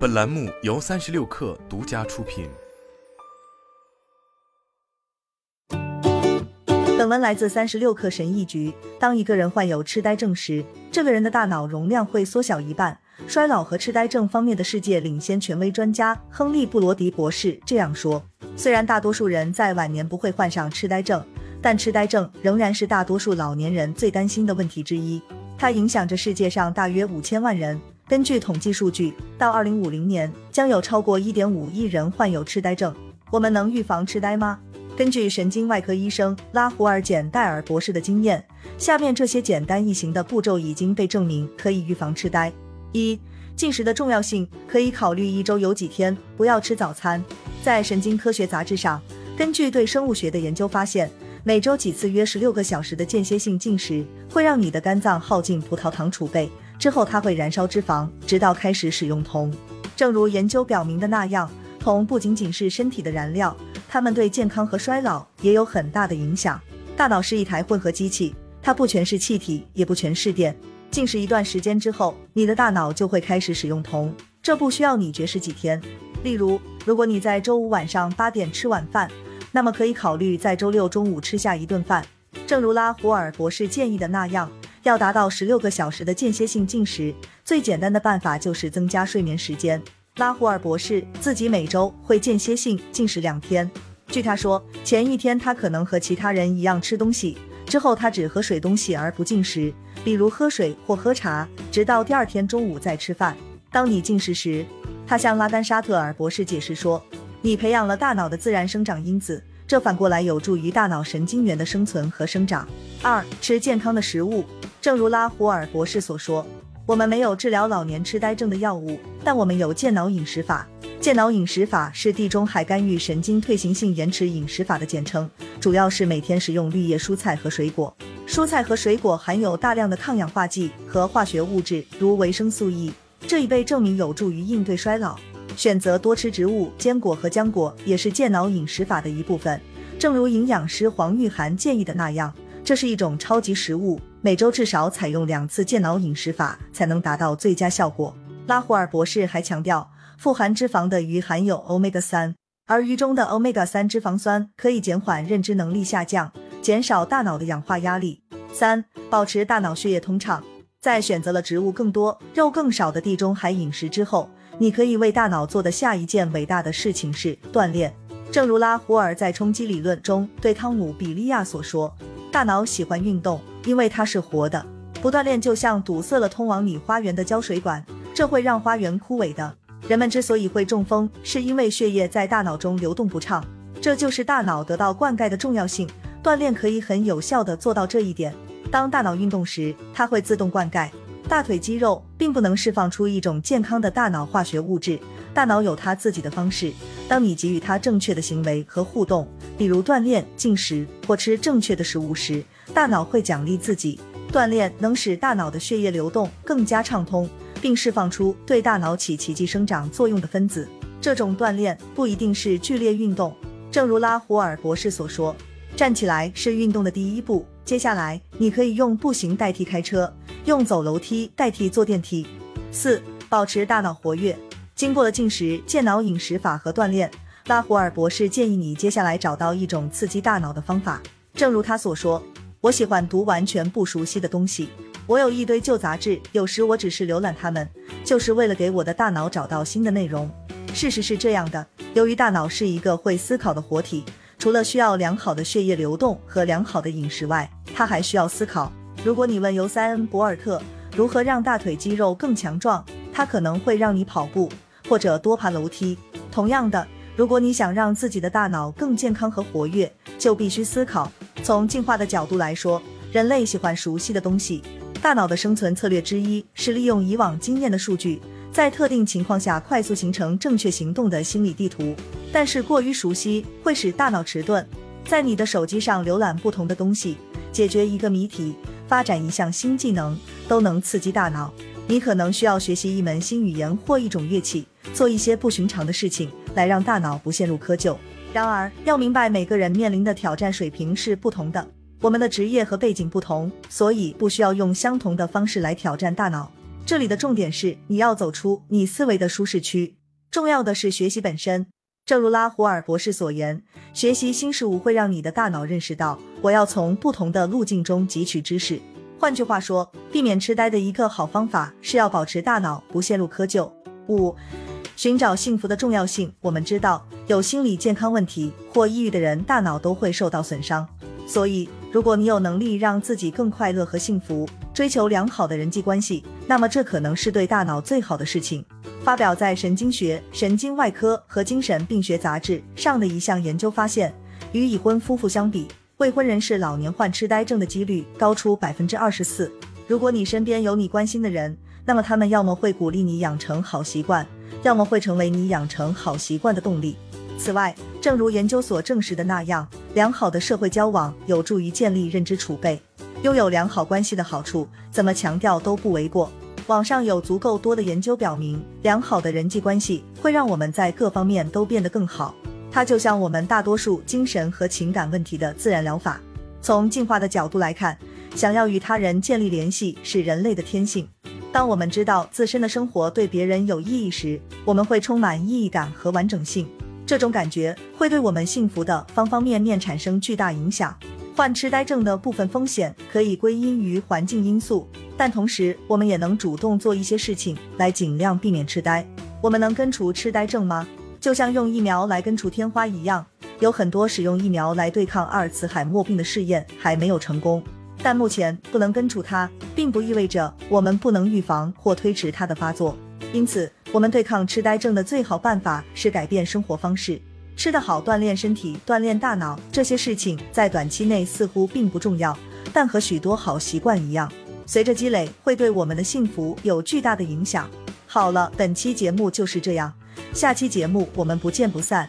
本栏目由三十六氪独家出品。本文来自三十六氪神译局。当一个人患有痴呆症时，这个人的大脑容量会缩小一半。衰老和痴呆症方面的世界领先权威专家亨利·布罗迪博士这样说：“虽然大多数人在晚年不会患上痴呆症，但痴呆症仍然是大多数老年人最担心的问题之一。它影响着世界上大约五千万人。根据统计数据，到二零五零年，将有超过一点五亿人患有痴呆症。我们能预防痴呆吗？根据神经外科医生拉胡尔·简戴尔博士的经验，下面这些简单易行的步骤已经被证明可以预防痴呆。”一、进食的重要性可以考虑一周有几天不要吃早餐。在神经科学杂志上，根据对生物学的研究发现，每周几次约十六个小时的间歇性进食会让你的肝脏耗尽葡萄糖储备，之后它会燃烧脂肪，直到开始使用铜。正如研究表明的那样，铜不仅仅是身体的燃料，它们对健康和衰老也有很大的影响。大脑是一台混合机器，它不全是气体，也不全是电。进食一段时间之后，你的大脑就会开始使用铜，这不需要你绝食几天。例如，如果你在周五晚上八点吃晚饭，那么可以考虑在周六中午吃下一顿饭。正如拉胡尔博士建议的那样，要达到十六个小时的间歇性进食，最简单的办法就是增加睡眠时间。拉胡尔博士自己每周会间歇性进食两天，据他说，前一天他可能和其他人一样吃东西。之后，他只喝水东西而不进食，比如喝水或喝茶，直到第二天中午再吃饭。当你进食时，他向拉丹沙特尔博士解释说，你培养了大脑的自然生长因子，这反过来有助于大脑神经元的生存和生长。二、吃健康的食物，正如拉胡尔博士所说，我们没有治疗老年痴呆症的药物，但我们有健脑饮食法。健脑饮食法是地中海干预神经退行性延迟饮食法的简称，主要是每天食用绿叶蔬菜和水果。蔬菜和水果含有大量的抗氧化剂和化学物质，如维生素 E，这已被证明有助于应对衰老。选择多吃植物、坚果和浆果也是健脑饮食法的一部分。正如营养师黄玉涵建议的那样，这是一种超级食物，每周至少采用两次健脑饮食法才能达到最佳效果。拉胡尔博士还强调。富含脂肪的鱼含有欧米伽三，而鱼中的欧米伽三脂肪酸可以减缓认知能力下降，减少大脑的氧化压力。三、保持大脑血液通畅。在选择了植物更多、肉更少的地中海饮食之后，你可以为大脑做的下一件伟大的事情是锻炼。正如拉胡尔在冲击理论中对汤姆·比利亚所说：“大脑喜欢运动，因为它是活的。不锻炼就像堵塞了通往你花园的浇水管，这会让花园枯萎的。”人们之所以会中风，是因为血液在大脑中流动不畅，这就是大脑得到灌溉的重要性。锻炼可以很有效地做到这一点。当大脑运动时，它会自动灌溉。大腿肌肉并不能释放出一种健康的大脑化学物质，大脑有它自己的方式。当你给予它正确的行为和互动，比如锻炼、进食或吃正确的食物时，大脑会奖励自己。锻炼能使大脑的血液流动更加畅通。并释放出对大脑起奇迹生长作用的分子。这种锻炼不一定是剧烈运动，正如拉胡尔博士所说，站起来是运动的第一步。接下来，你可以用步行代替开车，用走楼梯代替坐电梯。四、保持大脑活跃。经过了进食、健脑饮食法和锻炼，拉胡尔博士建议你接下来找到一种刺激大脑的方法。正如他所说：“我喜欢读完全不熟悉的东西。”我有一堆旧杂志，有时我只是浏览它们，就是为了给我的大脑找到新的内容。事实是这样的，由于大脑是一个会思考的活体，除了需要良好的血液流动和良好的饮食外，它还需要思考。如果你问尤塞恩·博尔特如何让大腿肌肉更强壮，他可能会让你跑步或者多爬楼梯。同样的，如果你想让自己的大脑更健康和活跃，就必须思考。从进化的角度来说，人类喜欢熟悉的东西。大脑的生存策略之一是利用以往经验的数据，在特定情况下快速形成正确行动的心理地图。但是过于熟悉会使大脑迟钝。在你的手机上浏览不同的东西，解决一个谜题，发展一项新技能，都能刺激大脑。你可能需要学习一门新语言或一种乐器，做一些不寻常的事情，来让大脑不陷入窠臼。然而，要明白每个人面临的挑战水平是不同的。我们的职业和背景不同，所以不需要用相同的方式来挑战大脑。这里的重点是你要走出你思维的舒适区，重要的是学习本身。正如拉胡尔博士所言，学习新事物会让你的大脑认识到，我要从不同的路径中汲取知识。换句话说，避免痴呆的一个好方法是要保持大脑不陷入窠臼。五、寻找幸福的重要性。我们知道，有心理健康问题或抑郁的人，大脑都会受到损伤。所以，如果你有能力让自己更快乐和幸福，追求良好的人际关系，那么这可能是对大脑最好的事情。发表在《神经学、神经外科和精神病学杂志》上的一项研究发现，与已婚夫妇相比，未婚人士老年患痴呆症的几率高出百分之二十四。如果你身边有你关心的人，那么他们要么会鼓励你养成好习惯，要么会成为你养成好习惯的动力。此外，正如研究所证实的那样，良好的社会交往有助于建立认知储备。拥有良好关系的好处，怎么强调都不为过。网上有足够多的研究表明，良好的人际关系会让我们在各方面都变得更好。它就像我们大多数精神和情感问题的自然疗法。从进化的角度来看，想要与他人建立联系是人类的天性。当我们知道自身的生活对别人有意义时，我们会充满意义感和完整性。这种感觉会对我们幸福的方方面面产生巨大影响。患痴呆症的部分风险可以归因于环境因素。但同时，我们也能主动做一些事情来尽量避免痴呆。我们能根除痴呆症吗？就像用疫苗来根除天花一样，有很多使用疫苗来对抗阿尔茨海默病的试验还没有成功。但目前不能根除它，并不意味着我们不能预防或推迟它的发作。因此，我们对抗痴呆症的最好办法是改变生活方式，吃得好，锻炼身体，锻炼大脑。这些事情在短期内似乎并不重要，但和许多好习惯一样。随着积累，会对我们的幸福有巨大的影响。好了，本期节目就是这样，下期节目我们不见不散。